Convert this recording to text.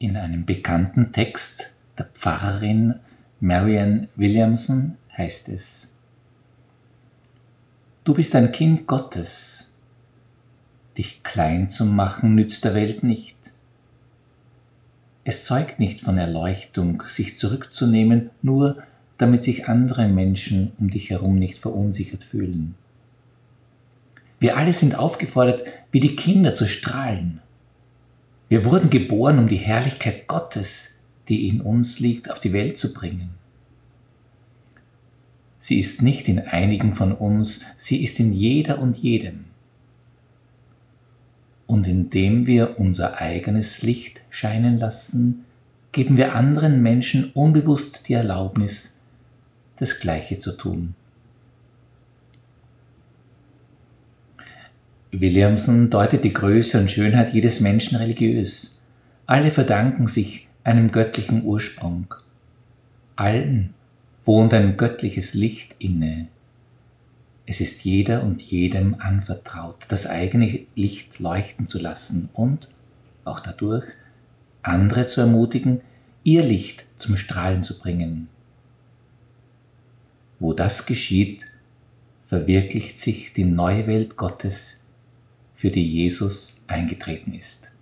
In einem bekannten Text der Pfarrerin Marian Williamson heißt es, Du bist ein Kind Gottes. Dich klein zu machen nützt der Welt nicht. Es zeugt nicht von Erleuchtung, sich zurückzunehmen, nur damit sich andere Menschen um dich herum nicht verunsichert fühlen. Wir alle sind aufgefordert, wie die Kinder zu strahlen. Wir wurden geboren, um die Herrlichkeit Gottes, die in uns liegt, auf die Welt zu bringen. Sie ist nicht in einigen von uns, sie ist in jeder und jedem. Und indem wir unser eigenes Licht scheinen lassen, geben wir anderen Menschen unbewusst die Erlaubnis, das Gleiche zu tun. Williamson deutet die Größe und Schönheit jedes Menschen religiös. Alle verdanken sich einem göttlichen Ursprung. Allen wohnt ein göttliches Licht inne. Es ist jeder und jedem anvertraut, das eigene Licht leuchten zu lassen und, auch dadurch, andere zu ermutigen, ihr Licht zum Strahlen zu bringen. Wo das geschieht, verwirklicht sich die neue Welt Gottes, für die Jesus eingetreten ist.